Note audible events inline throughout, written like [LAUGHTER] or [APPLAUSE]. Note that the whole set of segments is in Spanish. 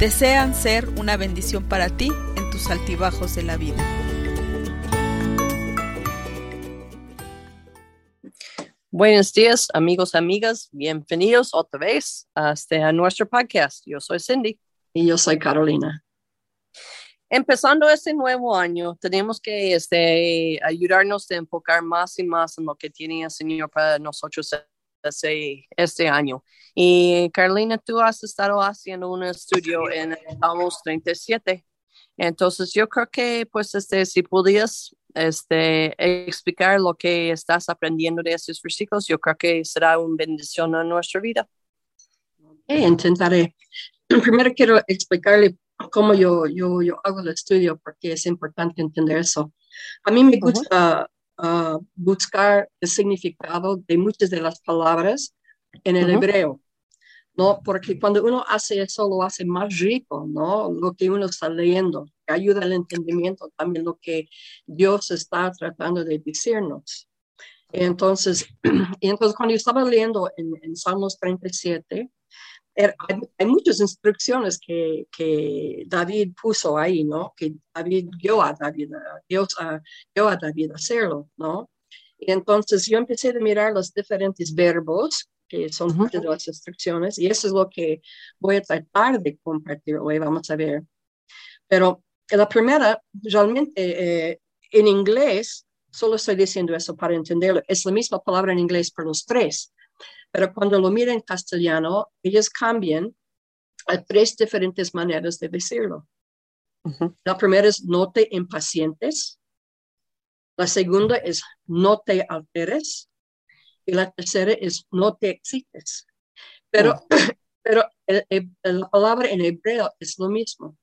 desean ser una bendición para ti en tus altibajos de la vida. Buenos días, amigos, amigas. Bienvenidos otra vez a, este, a nuestro podcast. Yo soy Cindy. Y yo soy Carolina. Empezando este nuevo año, tenemos que este, ayudarnos a enfocar más y más en lo que tiene el Señor para nosotros este, este año. Y Carolina, tú has estado haciendo un estudio en Salmos 37. Entonces yo creo que pues este, si podías este, explicar lo que estás aprendiendo de estos versículos, yo creo que será una bendición en nuestra vida. intentaré. [CLEARS THROAT] Primero quiero explicarle cómo yo, yo, yo hago el estudio porque es importante entender eso. A mí me gusta buscar el significado de muchas de las palabras en el hebreo, ¿no? Porque cuando uno hace eso, lo hace más rico, ¿no? Lo que uno está leyendo, que ayuda al entendimiento también lo que Dios está tratando de decirnos. Entonces, [CLEARS THROAT] y entonces cuando yo estaba leyendo en, en Salmos 37, hay, muchas instrucciones que, que, David puso ahí, ¿no? Que David dio a David, Dios dio a David hacerlo, ¿no? Y entonces yo empecé a mirar los diferentes verbos que son parte de las instrucciones y eso es lo que voy a tratar de compartir hoy, vamos a ver. Pero la primera, realmente eh, en inglés, solo estoy diciendo eso para entenderlo, es la misma palabra en inglés para los tres. Pero cuando lo mira en castellano, ellos cambian a tres diferentes maneras de decirlo. La primera es no te impacientes. La segunda es no te alteres. Y la tercera es no te excites. Pero, [CLEARS THROAT] pero la palabra en hebreo es lo mismo.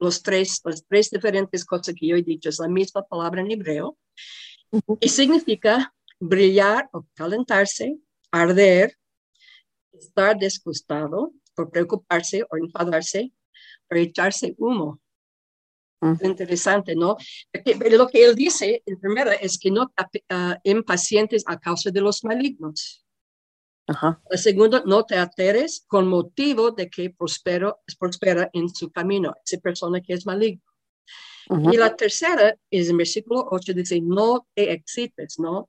Los tres, las tres diferentes cosas que yo he dicho es la misma palabra en hebreo. Y significa brillar o calentarse, arder, estar disgustado, por preocuparse o enfadarse, por echarse humo. Interesante, ¿no? lo que él dice, el primero, es que no te uh, impacientes a causa de los malignos. La segunda, no te ateres con motivo de que prospero, prospera en su camino, esa persona que es maligno. Y la tercera es en versículo 8, dice, no te excites, ¿no?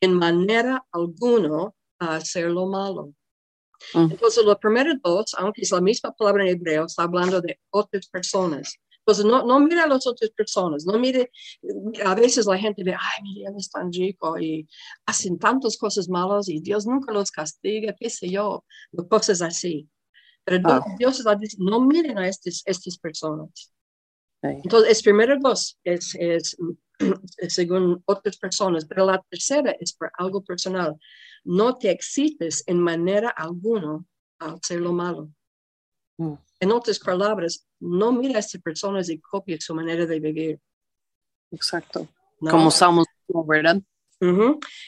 En manera alguna a hacer lo malo. Entonces, los primeros dos, aunque es la misma palabra en hebreo, está hablando de otras personas. Entonces, no, no mire a las otras personas, no mire, a veces la gente ve, ay, mire, él es tan rico y hacen tantas cosas malas y Dios nunca los castiga, qué sé yo, cosas así. Pero ah. Dios está diciendo, no miren a estas, estas personas. Entonces, el primero dos es, es [CLEARS THROAT] según otras personas, pero la tercera es por algo personal no te excites en manera alguna al hacer lo malo. Mm. En otras palabras, no mira a estas personas y copia su manera de vivir. Exacto. Como somos, ¿verdad?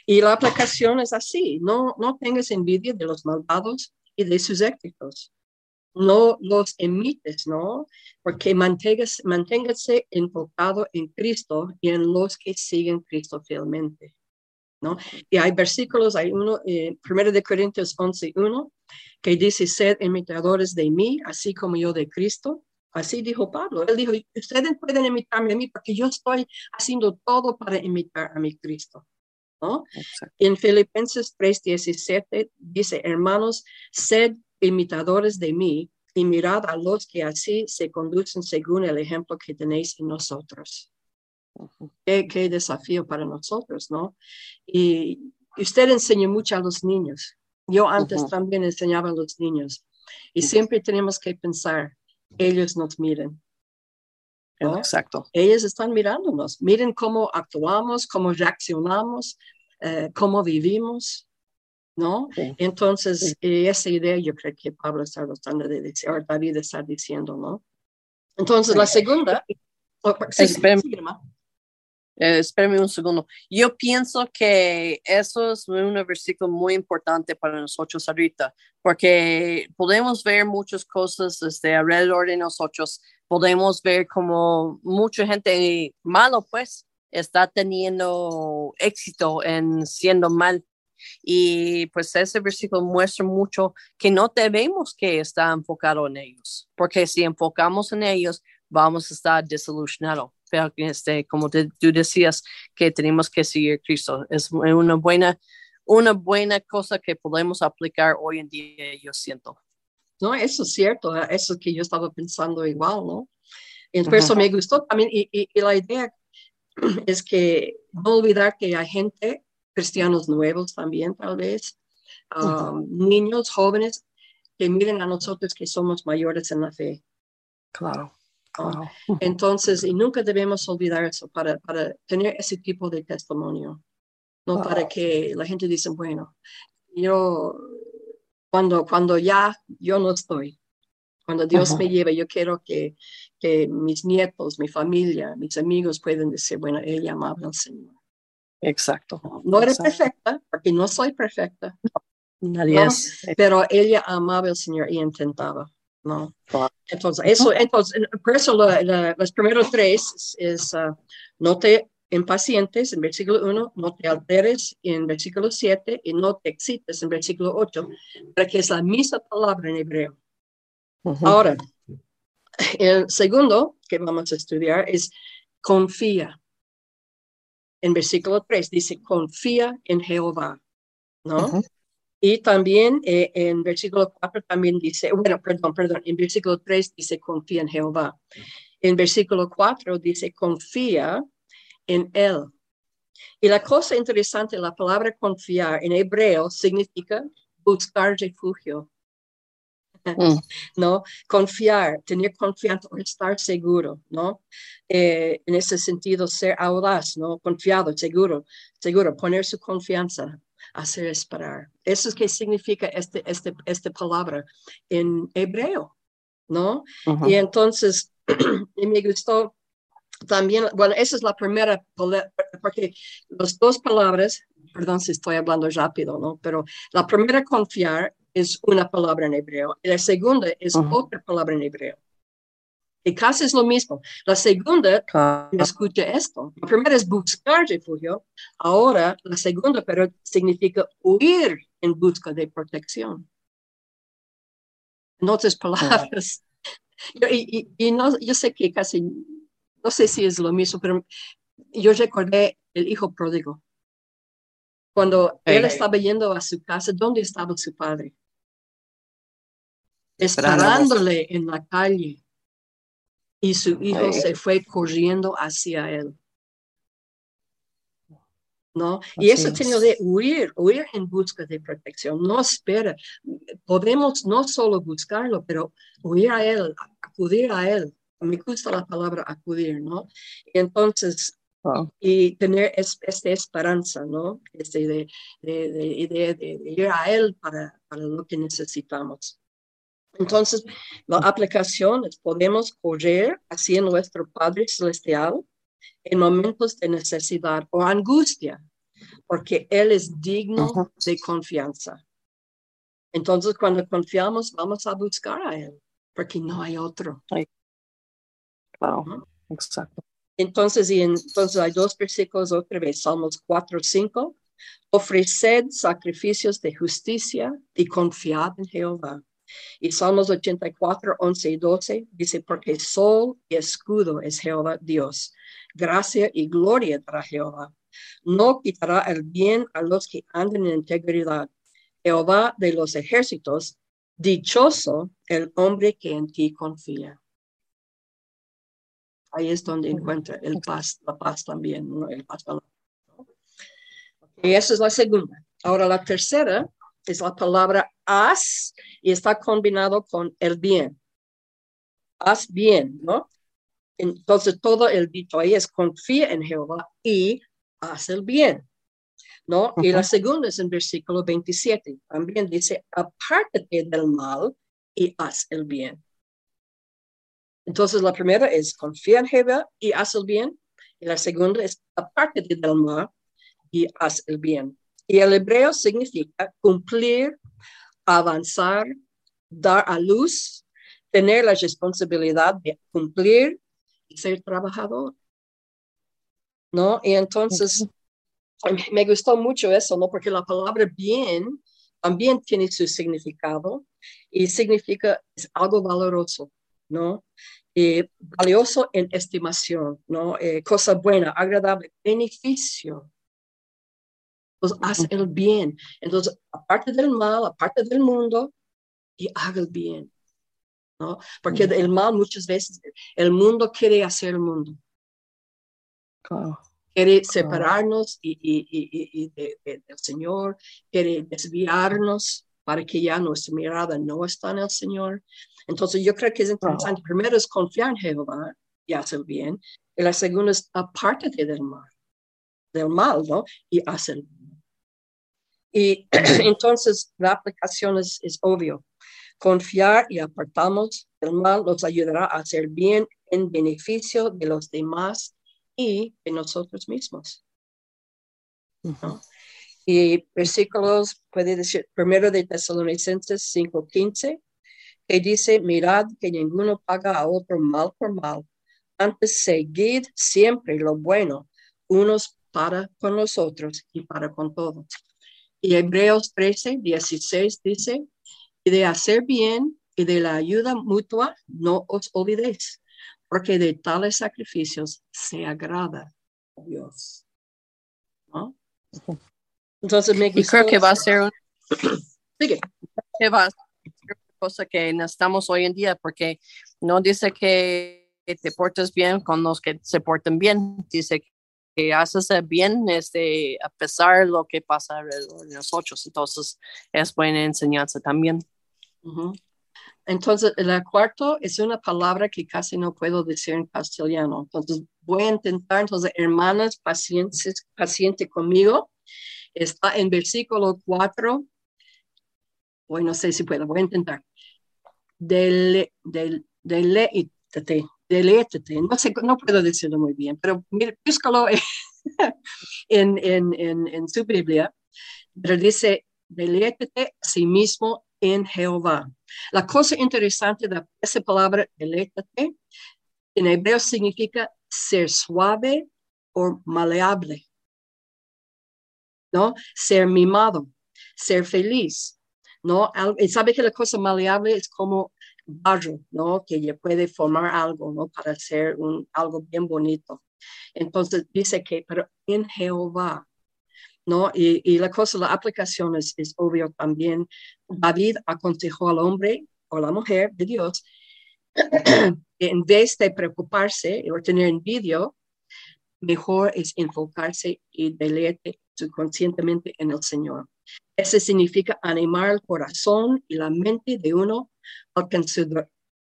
Y la aplicación es así. No, no tengas envidia de los malvados y de sus éxitos. No los emites, ¿no? Porque manténgase, manténgase enfocado en Cristo y en los que siguen Cristo fielmente. ¿no? Y hay versículos, hay uno, eh, primero de Corintios 11, 1, que dice, sed imitadores de mí, así como yo de Cristo. Así dijo Pablo. Él dijo, ustedes pueden imitarme a mí porque yo estoy haciendo todo para imitar a mi Cristo. ¿no? En Filipenses 3:17 dice, hermanos, sed imitadores de mí y mirad a los que así se conducen según el ejemplo que tenéis en nosotros. Qué, desafío para nosotros, ¿no? Y usted enseña mucho a los niños. Yo antes también enseñaba a los niños. Y siempre tenemos que pensar, ellos nos miren. Exacto. Ellos están mirándonos. Miren cómo actuamos, cómo reaccionamos, eh, cómo vivimos. ¿No? Entonces, esa idea yo creo que Pablo está tratando de decir, o David está diciendo, ¿no? Entonces, la segunda... Oh, eh, espérame un segundo. Yo pienso que eso es un versículo muy importante para nosotros ahorita, porque podemos ver muchas cosas desde alrededor de nosotros. Podemos ver como mucha gente malo, pues, está teniendo éxito en siendo mal. Y pues ese versículo muestra mucho que no debemos que estar enfocado en ellos, porque si enfocamos en ellos, vamos a estar desilusionados este, como tú decías, que tenemos que seguir Cristo. Es una buena, una buena cosa que podemos aplicar hoy en día, yo siento. No, eso es cierto, ¿eh? eso que yo estaba pensando igual, ¿no? Por eso me gustó también, y, y, la idea [CLEARS THROAT] es que no olvidar que hay gente, cristianos nuevos también, tal vez, um, niños, jóvenes, que miren a nosotros que somos mayores en la fe. Claro. Entonces, y nunca debemos olvidar eso para, para tener ese tipo de testimonio, no para que la gente dice, bueno, yo, cuando, cuando ya yo no estoy, cuando Dios me lleva, yo quiero que, que mis nietos, mi familia, mis amigos puedan decir, bueno, ella amaba al Señor. Exacto. No, era perfecta, porque no soy perfecta. Nadie es. Pero ella amaba al Señor y intentaba. ¿no? Entonces, eso, entonces, por eso los primeros tres es, uh, no te impacientes en versículo 1, no te alteres en versículo 7 y no te excites en versículo 8, para que es la misma palabra en hebreo. Ahora, el segundo que vamos a estudiar es confía. En versículo 3 dice, confía en Jehová, ¿no? Y también eh, en versículo 4 también dice, bueno, perdón, perdón, en versículo 3 dice confía en Jehová. En versículo 4 dice confía en Él. Y la cosa interesante, la palabra confiar en hebreo significa buscar refugio. Mm. [LAUGHS] ¿No? Confiar, tener confianza o estar seguro, ¿no? Eh, en ese sentido, ser audaz, ¿no? Confiado, seguro, seguro, poner su confianza hacer esperar. Eso es que significa este, este, esta palabra en hebreo, ¿no? Y entonces, [CLEARS THROAT] y me gustó también, bueno, esa es la primera, porque las dos palabras, perdón si estoy hablando rápido, ¿no? Pero la primera confiar es una palabra en hebreo y la segunda es otra palabra en hebreo. Y casi es lo mismo. La segunda, escucha esto. La primera es buscar refugio. Ahora, la segunda, pero significa huir en busca de protección. En otras palabras, [LAUGHS] yo, y, no, yo sé que casi, no sé si es lo mismo, pero yo recordé el hijo pródigo. Cuando él estaba yendo a su casa, ¿dónde estaba su padre? Esperándole en la calle y su hijo se fue corriendo hacia él. ¿No? y eso tiene de huir, huir en busca de protección. No espera. Podemos no solo buscarlo, pero huir a él, acudir a él. Me gusta la palabra acudir, ¿no? entonces, y tener esta esperanza, ¿no? Este de, de, de, de, ir a él para, para lo que necesitamos. Entonces, la aplicación es podemos correr hacia nuestro Padre Celestial en momentos de necesidad o angustia, porque Él es digno de confianza. Entonces, cuando confiamos, vamos a buscar a Él, porque no hay otro. Claro, exacto. Entonces, y entonces hay dos versículos otra vez, Salmos 4, 5. Ofreced sacrificios de justicia y confiad en Jehová. Y Salmos 84, 11 y 12 dice, porque sol y escudo es Jehová Dios, gracia y gloria para Jehová. No quitará el bien a los que andan en integridad. Jehová de los ejércitos, dichoso el hombre que en ti confía. Ahí es donde encuentra el paz, la paz también, el paz. Y esa es la segunda. Ahora la tercera es la palabra haz y está combinado con el bien. Haz bien, ¿no? Entonces todo el dicho ahí es confía en Jehová y haz el bien. ¿no? Y la segunda es en versículo 27. También dice, apártate del mal y haz el bien. Entonces, la primera es confía en Jehová y haz el bien. Y la segunda es apártate del mal y haz el bien. Y el hebreo significa cumplir, avanzar, dar a luz, tener la responsabilidad de cumplir y ser trabajador. ¿No? Y entonces, me gustó mucho eso, ¿no? Porque la palabra bien también tiene su significado y significa es algo valoroso, ¿no? Eh, valioso en estimación, ¿no? Eh, cosa buena, agradable, beneficio. Entonces, haz el bien. Entonces, aparte del mal, aparte del mundo, y haga el bien, ¿no? Porque el mal muchas veces, el mundo quiere hacer el mundo. Quiere separarnos y, y, del Señor, quiere desviarnos para que ya nuestra mirada no está en el Señor. Entonces yo creo que es interesante. Primero es confiar en Jehová y hacer bien. Y la segunda es apártate del mal, del mal, ¿no? Y hacer bien. Y [CLEARS THROAT] entonces la aplicación es, es obvio. Confiar y apartamos del mal nos ayudará a hacer bien en beneficio de los demás y de nosotros mismos. Y versículos, puede decir, primero de Tesalonicenses 5:15, que dice, mirad que ninguno paga a otro mal por mal, antes seguid siempre lo bueno, unos para con los otros y para con todos. Y Hebreos 13, 16 dice, y de hacer bien y de la ayuda mutua no os olvidéis, porque de tales sacrificios se agrada a Dios. ¿No? Entonces me Y creo que va a ser un... [CLEARS THROAT] Sigue. Que va a ser una cosa que necesitamos hoy en día, porque no dice que te portes bien con los que se porten bien, dice que haces bien este, a pesar de lo que pasa alrededor de nosotros. Entonces es buena enseñanza también. Entonces, el cuarto es una palabra que casi no puedo decir en castellano. Entonces, voy a intentar, entonces, hermanas, pacientes, paciente conmigo. Está en versículo 4. Hoy no sé si puedo, voy a intentar. Dele, del, deleítate, deleítate. No sé, no puedo decirlo muy bien, pero búscalo [LAUGHS] en, en, en, en su Biblia. Pero dice, deleítate a sí mismo en Jehová. La cosa interesante de esa palabra, deleítate, en hebreo significa ser suave o maleable. ¿no? Ser mimado, ser feliz, ¿no? Y sabe que la cosa maleable es como barro, ¿no? Que ya puede formar algo, ¿no? Para hacer un, algo bien bonito. Entonces dice que, pero en Jehová, ¿no? Y, la cosa, la aplicación es, es obvio también. David aconsejó al hombre o la mujer de Dios, [CLEARS THROAT] en vez de preocuparse o tener envidia, mejor es enfocarse y deleite subconscientemente en el Señor. Eso significa animar el corazón y la mente de uno a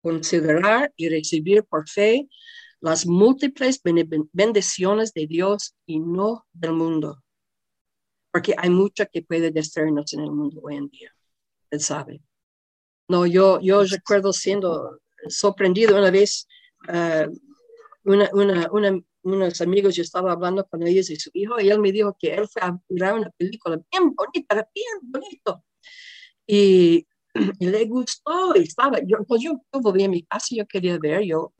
considerar y recibir por fe las múltiples bendiciones de Dios y no del mundo. Porque hay mucho que puede destruirnos en el mundo hoy en día. Él sabe. No, yo, yo recuerdo siendo sorprendido una vez, uh, una, una, una, unos amigos, yo estaba hablando con ellos y su hijo, y él me dijo que él fue a mirar una película bien bonita, bien bonito. Y, [CLEARS THROAT] y le gustó, y estaba, yo, pues yo, yo volví a mi casa, yo quería ver, yo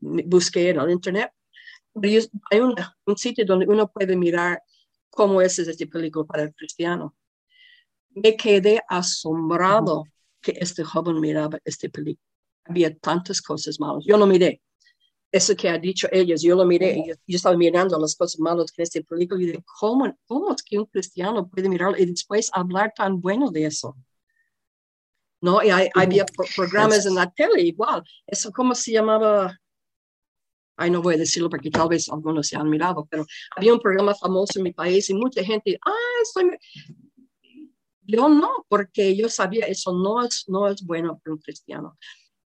busqué en el internet, pero hay un sitio donde uno puede mirar cómo es esta película para el cristiano. Me quedé asombrado que este joven miraba esta película. Había tantas cosas malas. Yo no miré, eso que ha dicho ellos, yo lo miré, yo, yo estaba mirando las cosas malas que este película y dije, ¿cómo, ¿cómo es que un cristiano puede mirar y después hablar tan bueno de eso? ¿No? Y hay, había programas en la tele igual. Eso, ¿cómo se llamaba? Ay, no voy a decirlo porque tal vez algunos se han mirado, pero había un programa famoso en mi país y mucha gente, ah, estoy... Yo no, porque yo sabía eso no es, no es bueno para un cristiano.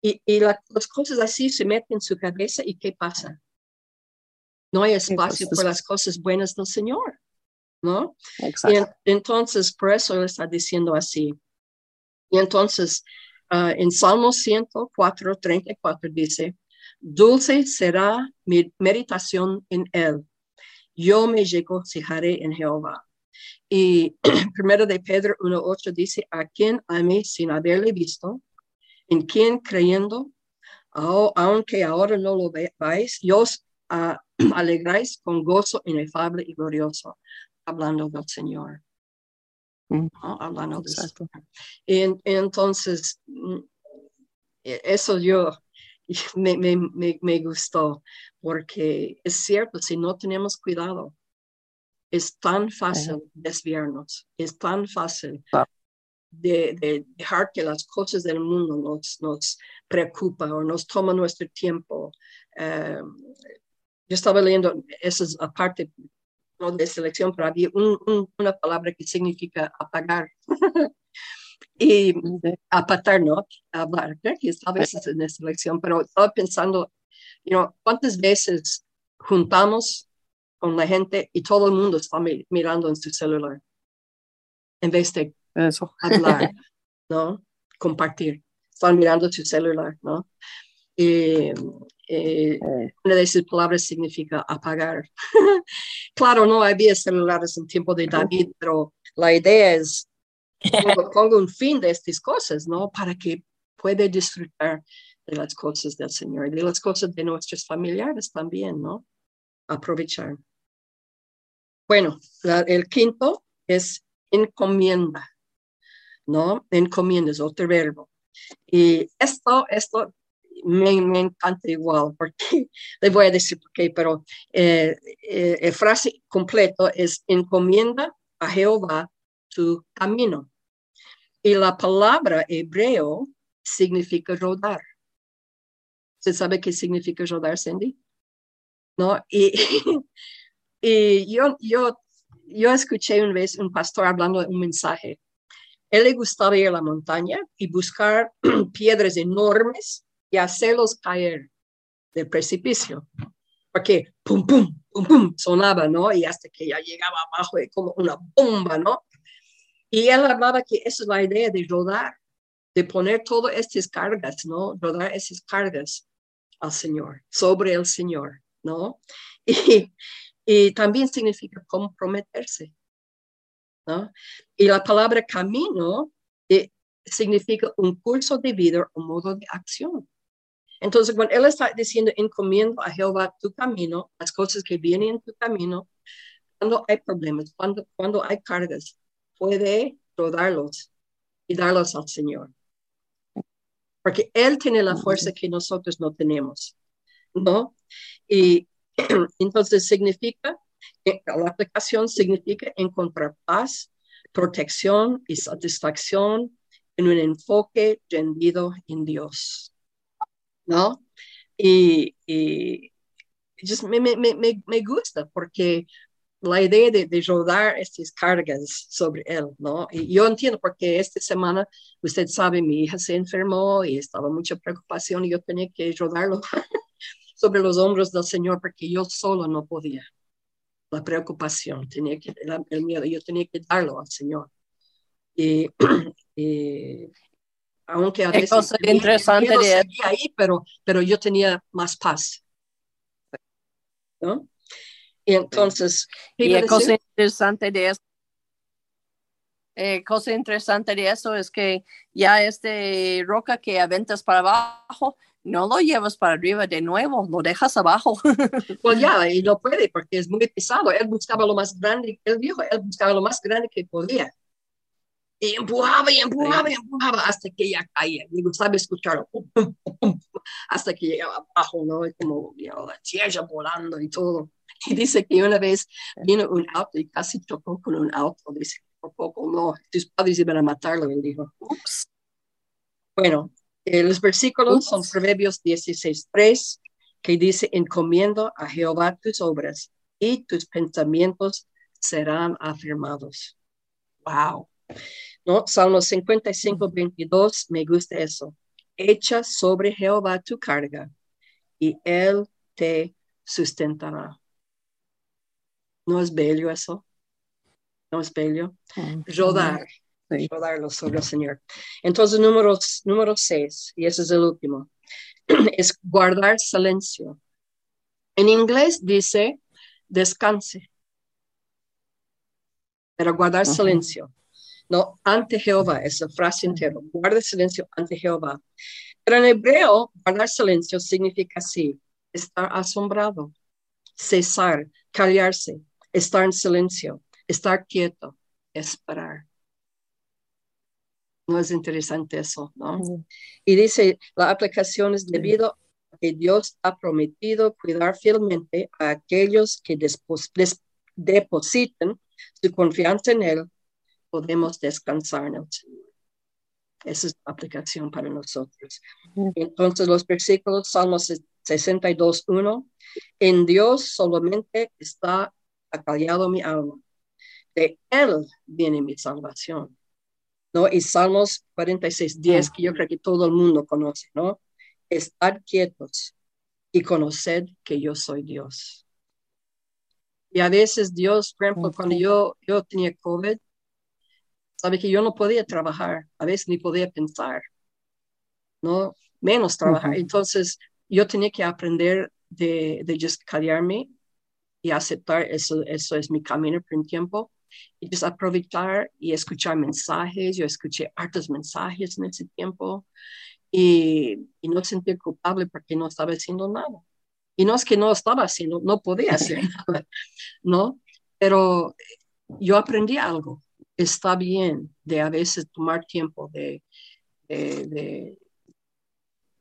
Y, las cosas así se meten en su cabeza y ¿qué pasa? No hay espacio para las cosas buenas del Señor. ¿no? Exacto. Y entonces, por eso él está diciendo así. Y entonces, uh, en Salmo 104, 34 dice, dulce será mi meditación en él. Yo me regocijaré en Jehová. Y [CLEARS THROAT] primero de Pedro 1.8 dice, a quien amé sin haberle visto, en quien creyendo, aunque ahora no lo veáis, yo os [CLEARS THROAT] alegráis con gozo inefable y glorioso, hablando del Señor. De eso. Y, entonces, mm, e, eso yo [LAUGHS] me, me, me, gustó, porque es cierto, si no tenemos cuidado, es tan fácil desviarnos, es tan fácil de, dejar que las cosas del mundo nos, nos preocupan o nos toman nuestro tiempo. Eh, yo estaba leyendo, esa es aparte no de selección, pero había una palabra que significa apagar. [LAUGHS] y apatar, ¿no? Hablar, creo que estaba en esa selección, pero estaba pensando, you ¿cuántas veces juntamos con la gente y todo el mundo está mirando en su celular? En vez de eso. Hablar, [LAUGHS] ¿no? Compartir. Están mirando su celular, ¿no? Y, eh, una de sus palabras significa apagar. [LAUGHS] claro, no había celulares en tiempo de David, pero la idea es pongo, un fin de estas cosas, ¿no? Para que pueda disfrutar de las cosas del Señor, de las cosas de nuestros familiares también, ¿no? Aprovechar. Bueno, el quinto es encomienda. ¿no? Encomiendas, otro verbo. Y esto, esto me, me, encanta igual, porque [LAUGHS] le voy a decir por qué, pero eh, eh, el frase completo es encomienda a Jehová tu camino. Y la palabra hebreo significa rodar. ¿Se sabe qué significa rodar, Cindy? ¿No? Y, [LAUGHS] y yo, yo, yo escuché una vez un pastor hablando de un mensaje él le gustaba ir a la montaña y buscar [CLEARS THROAT] piedras enormes y hacerlos caer del precipicio. Porque pum, pum, pum, pum, sonaba, ¿no? Y hasta que ya llegaba abajo como una bomba, ¿no? Y él hablaba que esa es la idea de rodar, de poner todas estas cargas, ¿no? Rodar esas cargas al Señor, sobre el Señor, ¿no? [LAUGHS] Y, y también significa comprometerse, y la palabra camino eh, significa un curso de vida o modo de acción. Entonces, cuando él está diciendo, encomiendo a Jehová tu camino, las cosas que vienen en tu camino, cuando hay problemas, cuando, cuando hay cargas, puede rodarlos y darlos al Señor. Porque Él tiene la fuerza que nosotros no tenemos, ¿no? Y [CLEARS THROAT] entonces significa la aplicación significa encontrar paz, protección y satisfacción en un enfoque rendido en Dios. ¿No? Y, me, me, me, me, gusta porque la idea de, de, rodar estas cargas sobre él, ¿no? Y yo entiendo porque esta semana, usted sabe, mi hija se enfermó y estaba mucha preocupación y yo tenía que rodarlo [LAUGHS] sobre los hombros del Señor porque yo solo no podía la preocupación, tenía que, el, miedo, yo tenía que darlo al Señor. Y, [CLEARS THROAT] aunque a veces el interesante de ahí, pero, pero yo tenía más paz. ¿no? Y entonces... Y cosa interesante de eso, eh, cosa interesante de eso es que ya este roca que aventas para abajo no lo llevas para arriba de nuevo, lo dejas abajo. [LAUGHS] Pues ya, y no puede porque es muy pesado. Él buscaba lo más grande, él dijo, él buscaba lo más grande que podía. Y empujaba y empujaba y empujaba hasta que ya caía. Y sabe escucharlo, hasta que llegaba abajo, ¿no? Y como la tierra volando y todo. Y dice que una vez vino un auto y casi chocó con un auto. Dice, por poco no, tus padres iban a matarlo. Él dijo, ups. Bueno, eh, los versículos son Proverbios 16.3, que dice, encomiendo a Jehová tus obras y tus pensamientos serán afirmados. Wow. ¿No? Salmo 55, 22, me gusta eso. Echa sobre Jehová tu carga y él te sustentará. ¿No es bello eso? no es bello, rodar, rodarlo sobre el Señor. Entonces, número, número seis, y ese es el último, [CLEARS THROAT] es guardar silencio. En inglés dice descanse, pero guardar silencio. No, ante Jehová, esa frase entera, guarda silencio ante Jehová. Pero en hebreo, guardar silencio significa así, estar asombrado, cesar, callarse, estar en silencio, estar quieto, esperar. No es interesante eso, ¿no? Y dice, la aplicación es debido a que Dios ha prometido cuidar fielmente a aquellos que depositen su confianza en Él, podemos descansar en el Señor. Esa es la aplicación para nosotros. Entonces, los versículos, Salmos 62, 1, en Dios solamente está acallado mi alma. De Él viene mi salvación. ¿No? Y Salmos 46, 10, que yo creo que todo el mundo conoce, ¿no? Estad quietos y conoced que yo soy Dios. Y a veces Dios, por ejemplo, cuando yo, yo tenía COVID, sabe que yo no podía trabajar, a veces ni podía pensar, no menos trabajar. Entonces yo tenía que aprender de, de just callarme y aceptar eso, eso es mi camino por un tiempo. Y just aprovechar y escuchar mensajes. Yo escuché hartos mensajes en ese tiempo y, y no sentir culpable porque no estaba haciendo nada. Y no es que no estaba haciendo, no podía hacer [LAUGHS] nada, ¿no? Pero yo aprendí algo está bien de a veces tomar tiempo de, de,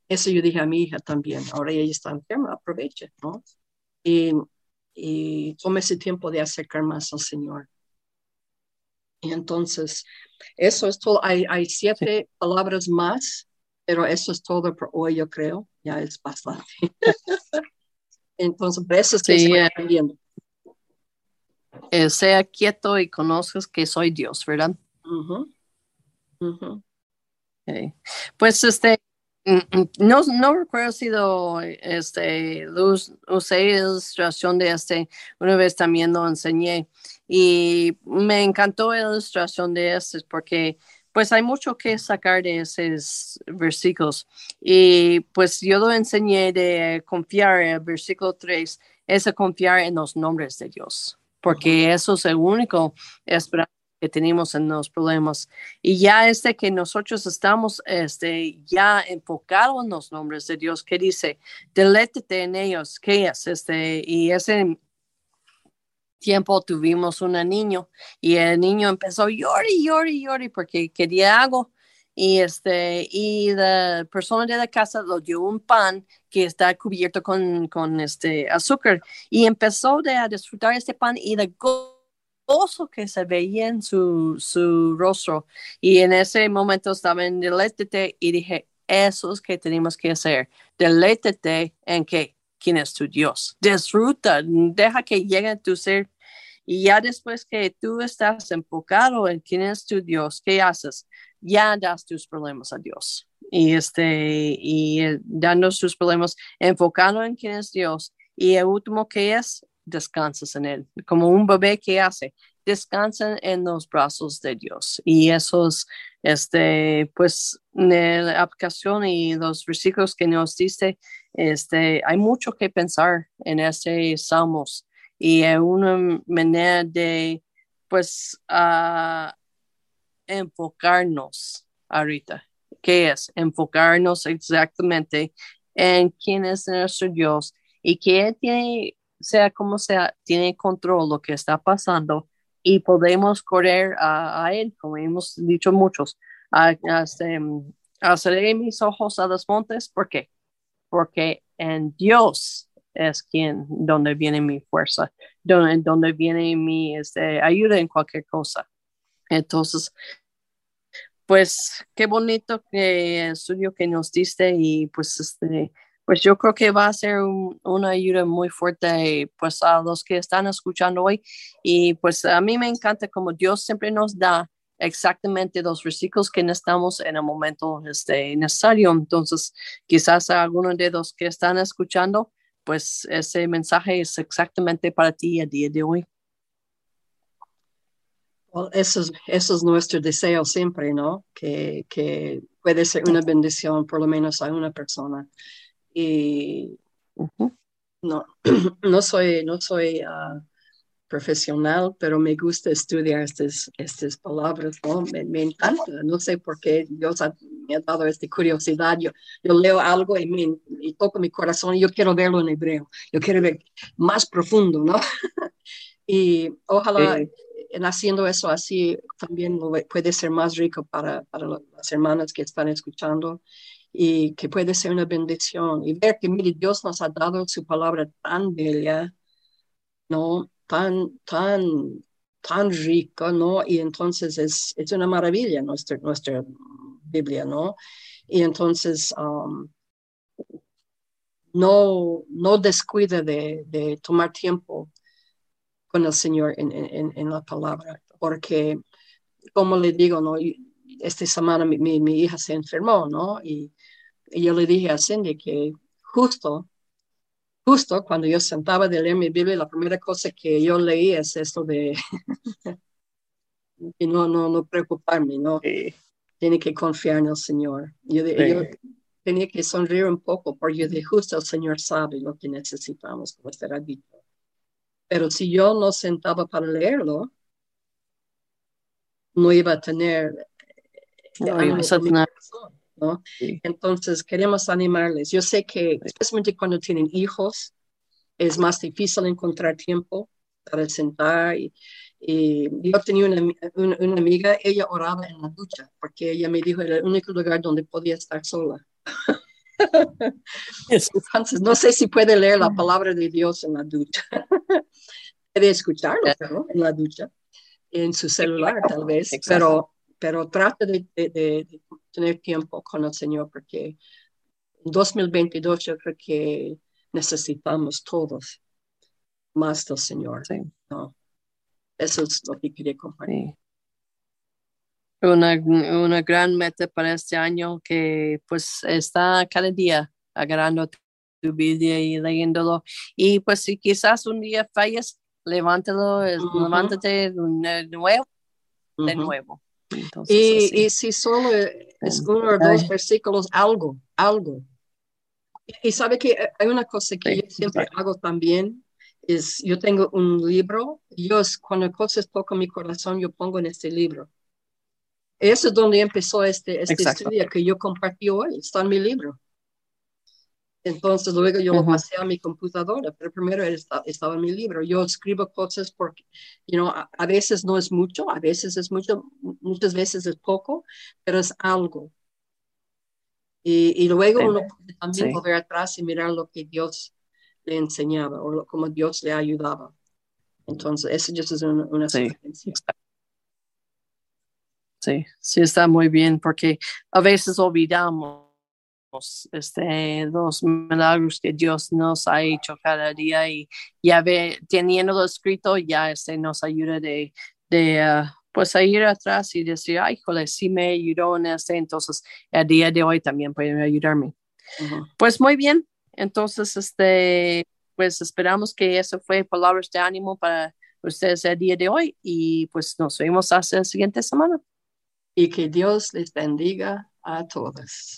eso yo dije a mi hija también, ahora ella está enferma, aproveche, ¿no? Y, y tome ese tiempo de acercar más al Señor. Y entonces, eso es todo. Hay, hay siete palabras más, pero eso es todo por hoy, yo creo. Ya es bastante. [LAUGHS] entonces, eso es que sí, estoy eh, sea quieto y conozcas que soy Dios, ¿verdad? Pues este, mm, mm, no, no recuerdo si este, luz, usé ilustración de este, una vez también lo enseñé. Y me encantó la ilustración de este porque pues hay mucho que sacar de esos versículos. Y pues yo lo enseñé de confiar, el versículo 3 es confiar en los nombres de Dios porque eso es el único esperanza que tenemos en los problemas. Y ya este que nosotros estamos este, ya enfocados en los nombres de Dios, que dice, delétete en ellos, ¿qué es? Este, y ese tiempo tuvimos un niño y el niño empezó llorar y llorar porque quería algo y este y la persona de la casa lo dio un pan que está cubierto con, con este azúcar y empezó de, a disfrutar este pan y de gozo que se veía en su, su rostro. Y en ese momento estaba en y dije eso es que tenemos que hacer deleite en que quién es tu Dios. Disfruta deja que llegue a tu ser y ya después que tú estás enfocado en quién es tu Dios, ¿qué haces? ya das tus problemas a Dios. Y, este, y eh, dando tus problemas, enfocando en quién es Dios. Y el último que es, descansas en Él. Como un bebé que hace, descansan en los brazos de Dios. Y esos, este, pues, la aplicación y los versículos que nos diste, este, hay mucho que pensar en este Salmos. Y una manera de, pues, uh, enfocarnos ahorita. ¿Qué es? Enfocarnos exactamente en quién es nuestro Dios y que tiene, sea como sea, tiene control lo que está pasando y podemos correr a, Él, como hemos dicho muchos, a, a, mis ojos a los montes. ¿Por qué? Porque en Dios es quien, donde viene mi fuerza, donde, donde viene mi este, ayuda en cualquier cosa. Entonces, pues qué bonito que estudio que nos diste y pues este, pues yo creo que va a ser una ayuda muy fuerte pues a los que están escuchando hoy y pues a mí me encanta como Dios siempre nos da exactamente los versículos que necesitamos en el momento este, necesario. Entonces, quizás algunos de los que están escuchando, pues ese mensaje es exactamente para ti el día de hoy. eso, es, eso es nuestro deseo siempre, ¿no? Que, que puede ser una bendición por lo menos a una persona. Y no, [CLEARS THROAT] no soy, no soy uh, profesional, pero me gusta estudiar estas, estas palabras, ¿no? Me, encanta, no sé por qué Dios me ha dado esta curiosidad. Yo, yo leo algo y, me, y toco mi corazón y yo quiero verlo en hebreo, yo quiero ver más profundo, ¿no? [LAUGHS] y ojalá en haciendo eso así también puede ser más rico para, para las hermanas que están escuchando y que puede ser una bendición y ver que mire, Dios nos ha dado su palabra tan bella, ¿no? Tan, tan, tan rica, ¿no? Y entonces es, es una maravilla nuestra, nuestra Biblia, ¿no? Y entonces um, no, no descuide de, de, tomar tiempo con el Señor en, en, la palabra, porque como le digo, ¿no? Esta semana mi, mi, hija se enfermó, ¿no? Y yo le dije a Cindy que justo, justo cuando yo sentaba de leer mi Biblia, la primera cosa que yo leí es esto de [LAUGHS] y no, no, no preocuparme, ¿no? Tiene que confiar en el Señor. Yo, yo, tenía que sonreír un poco porque de justo el Señor sabe lo que necesitamos, como será dicho. Pero si yo no sentaba para leerlo, no iba a tener... No, iba a tener entonces, queremos animarles. Yo sé que, especialmente cuando tienen hijos, es más difícil encontrar tiempo para sentar. Y, yo tenía una, una, amiga, ella oraba en la ducha, porque ella me dijo, era el único lugar donde podía estar sola. [LAUGHS] Entonces, no sé si puede leer la palabra de Dios en la ducha. [LAUGHS] puede escucharlo en la ducha, en su celular tal vez, pero pero trate de, tener tiempo con el Señor porque en 2022 yo creo que necesitamos todos más del Señor. ¿no? Eso es lo que quería compartir. Una, una gran meta para este año que pues está cada día agarrando tu vida y leyéndolo. Y pues si quizás un día falles, levántalo, levántate de nuevo, de nuevo. Y, si solo es uno o dos versículos, algo, algo. Y sabe que hay una cosa que yo siempre hago también, es yo tengo un libro, yo cuando cosas tocan mi corazón, yo pongo en este libro. Eso es donde empezó este, este estudio que yo compartí hoy, está en mi libro. Entonces luego yo lo pasé a mi computadora, pero primero estaba, en mi libro. Yo escribo cosas porque, you know, a, veces no es mucho, a veces es mucho, muchas veces es poco, pero es algo. Y, luego uno puede también volver atrás y mirar lo que Dios le enseñaba o cómo Dios le ayudaba. Entonces, eso ya es una, una sí. Sí, sí, está muy bien porque a veces olvidamos este, los milagros que Dios nos ha hecho cada día y ya ve, teniéndolo escrito ya este, nos ayuda de, de uh, pues a ir atrás y decir, ay, joder, sí me ayudó en este, entonces el día de hoy también puede ayudarme. Pues muy bien, entonces este, pues esperamos que eso fue palabras de ánimo para ustedes el día de hoy y pues nos vemos hasta la siguiente semana. Y que Dios les bendiga a todos.